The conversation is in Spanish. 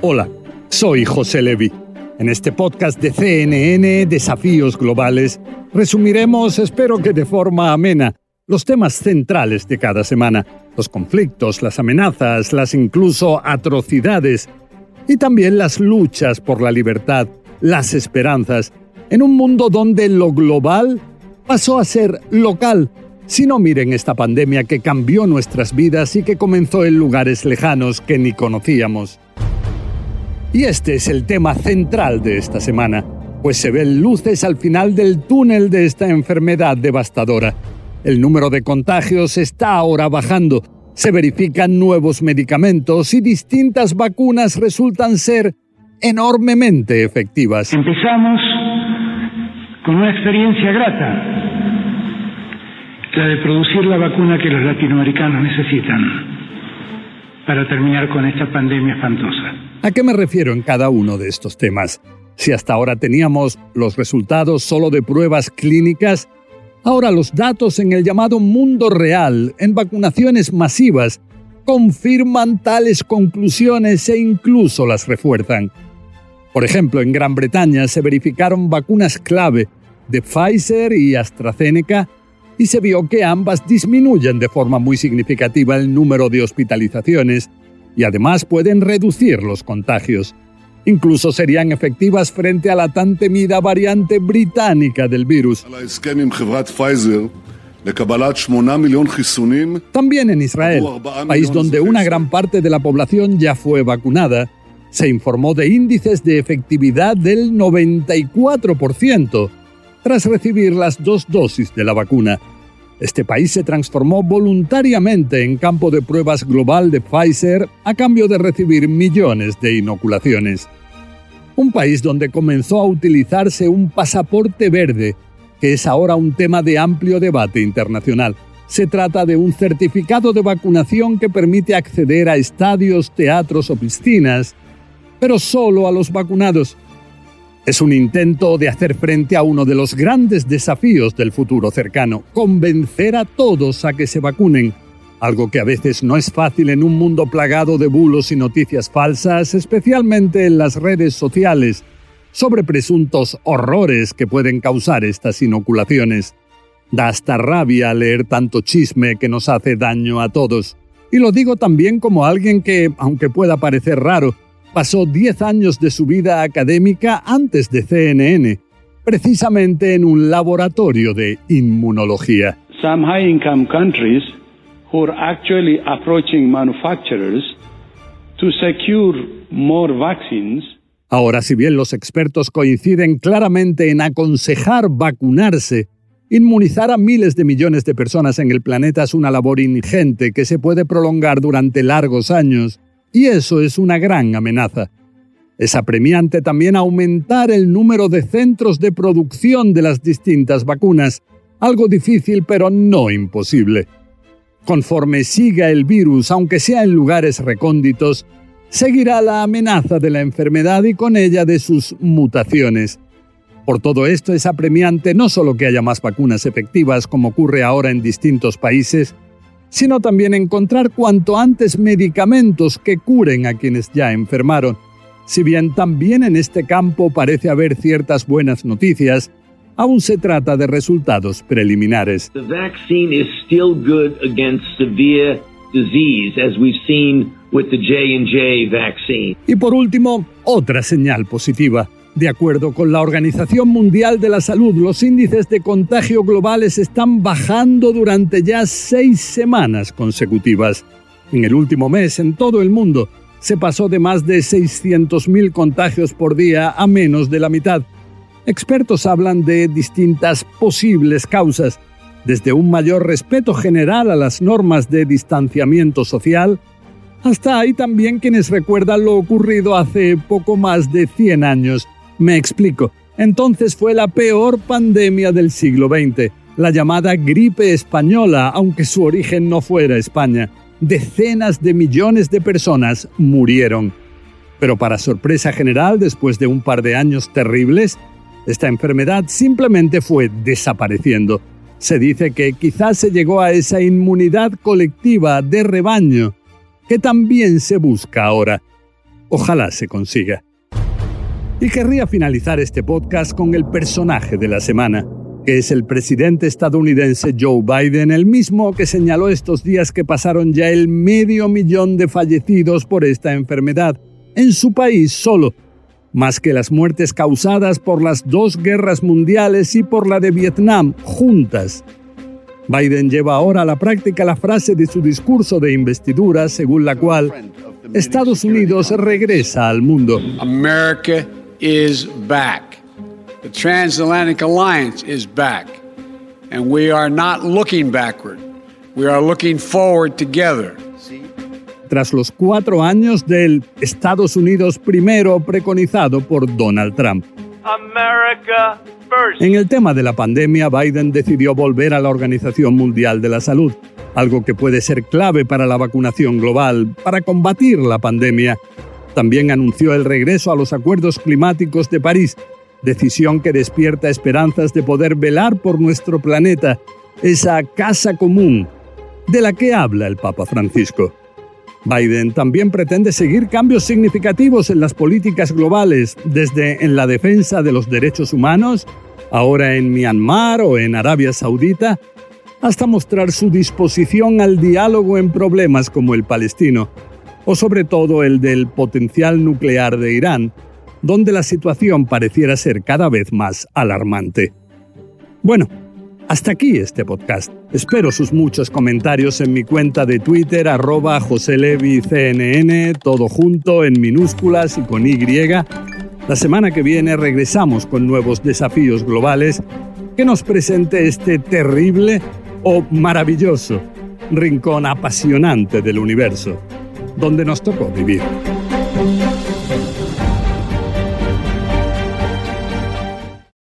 Hola, soy José Levi. En este podcast de CNN Desafíos Globales resumiremos, espero que de forma amena, los temas centrales de cada semana, los conflictos, las amenazas, las incluso atrocidades y también las luchas por la libertad, las esperanzas, en un mundo donde lo global pasó a ser local. Si no miren esta pandemia que cambió nuestras vidas y que comenzó en lugares lejanos que ni conocíamos. Y este es el tema central de esta semana, pues se ven luces al final del túnel de esta enfermedad devastadora. El número de contagios está ahora bajando, se verifican nuevos medicamentos y distintas vacunas resultan ser enormemente efectivas. Empezamos con una experiencia grata, la de producir la vacuna que los latinoamericanos necesitan para terminar con esta pandemia espantosa. ¿A qué me refiero en cada uno de estos temas? Si hasta ahora teníamos los resultados solo de pruebas clínicas, ahora los datos en el llamado mundo real, en vacunaciones masivas, confirman tales conclusiones e incluso las refuerzan. Por ejemplo, en Gran Bretaña se verificaron vacunas clave de Pfizer y AstraZeneca y se vio que ambas disminuyen de forma muy significativa el número de hospitalizaciones y además pueden reducir los contagios. Incluso serían efectivas frente a la tan temida variante británica del virus. También en Israel, país donde una gran parte de la población ya fue vacunada, se informó de índices de efectividad del 94% tras recibir las dos dosis de la vacuna. Este país se transformó voluntariamente en campo de pruebas global de Pfizer a cambio de recibir millones de inoculaciones. Un país donde comenzó a utilizarse un pasaporte verde, que es ahora un tema de amplio debate internacional. Se trata de un certificado de vacunación que permite acceder a estadios, teatros o piscinas, pero solo a los vacunados. Es un intento de hacer frente a uno de los grandes desafíos del futuro cercano, convencer a todos a que se vacunen, algo que a veces no es fácil en un mundo plagado de bulos y noticias falsas, especialmente en las redes sociales, sobre presuntos horrores que pueden causar estas inoculaciones. Da hasta rabia leer tanto chisme que nos hace daño a todos. Y lo digo también como alguien que, aunque pueda parecer raro, pasó 10 años de su vida académica antes de CNN, precisamente en un laboratorio de inmunología. Some high-income countries who are actually approaching manufacturers to secure more vaccines Ahora, si bien los expertos coinciden claramente en aconsejar vacunarse, inmunizar a miles de millones de personas en el planeta es una labor ingente que se puede prolongar durante largos años y eso es una gran amenaza. Es apremiante también aumentar el número de centros de producción de las distintas vacunas, algo difícil pero no imposible. Conforme siga el virus, aunque sea en lugares recónditos, seguirá la amenaza de la enfermedad y con ella de sus mutaciones. Por todo esto es apremiante no solo que haya más vacunas efectivas como ocurre ahora en distintos países, sino también encontrar cuanto antes medicamentos que curen a quienes ya enfermaron. Si bien también en este campo parece haber ciertas buenas noticias, aún se trata de resultados preliminares. Disease as we've seen with the J&J vaccine. Y por último, otra señal positiva. De acuerdo con la Organización Mundial de la Salud, los índices de contagio globales están bajando durante ya seis semanas consecutivas. En el último mes, en todo el mundo, se pasó de más de 600.000 contagios por día a menos de la mitad. Expertos hablan de distintas posibles causas, desde un mayor respeto general a las normas de distanciamiento social, hasta hay también quienes recuerdan lo ocurrido hace poco más de 100 años. Me explico. Entonces fue la peor pandemia del siglo XX, la llamada gripe española, aunque su origen no fuera España decenas de millones de personas murieron. Pero para sorpresa general, después de un par de años terribles, esta enfermedad simplemente fue desapareciendo. Se dice que quizás se llegó a esa inmunidad colectiva de rebaño que también se busca ahora. Ojalá se consiga. Y querría finalizar este podcast con el personaje de la semana que es el presidente estadounidense Joe Biden, el mismo que señaló estos días que pasaron ya el medio millón de fallecidos por esta enfermedad en su país solo, más que las muertes causadas por las dos guerras mundiales y por la de Vietnam juntas. Biden lleva ahora a la práctica la frase de su discurso de investidura según la cual Estados Unidos regresa al mundo. America is back. The transatlantic alliance is back, and we are not looking backward. We are looking forward together. Tras los cuatro años del Estados Unidos primero preconizado por Donald Trump. America first. En el tema de la pandemia, Biden decidió volver a la Organización Mundial de la Salud, algo que puede ser clave para la vacunación global, para combatir la pandemia. También anunció el regreso a los acuerdos climáticos de París, decisión que despierta esperanzas de poder velar por nuestro planeta, esa casa común de la que habla el Papa Francisco. Biden también pretende seguir cambios significativos en las políticas globales, desde en la defensa de los derechos humanos, ahora en Myanmar o en Arabia Saudita, hasta mostrar su disposición al diálogo en problemas como el palestino, o sobre todo el del potencial nuclear de Irán, donde la situación pareciera ser cada vez más alarmante. Bueno, hasta aquí este podcast. Espero sus muchos comentarios en mi cuenta de Twitter, arroba joselevicnn, todo junto en minúsculas y con Y. La semana que viene regresamos con nuevos desafíos globales que nos presente este terrible o maravilloso rincón apasionante del universo, donde nos tocó vivir.